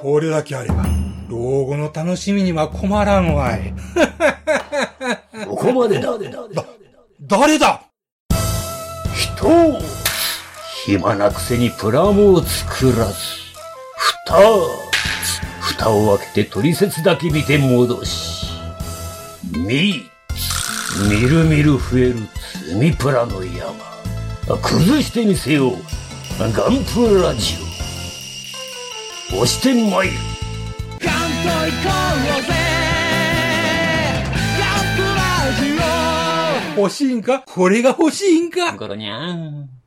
これだけあれば、老後の楽しみには困らんわい。ここまでだ。誰だ？人暇なくせにプラモを作らず。蓋蓋を開けて取説だけ見て戻し。み、みるみる増える積みプラの山。崩してみせよう。ガンプラジオ。押してまいる。ガンと行こうぜガンプラジオ欲しいんか？これが欲しいんか？ゴロニャン。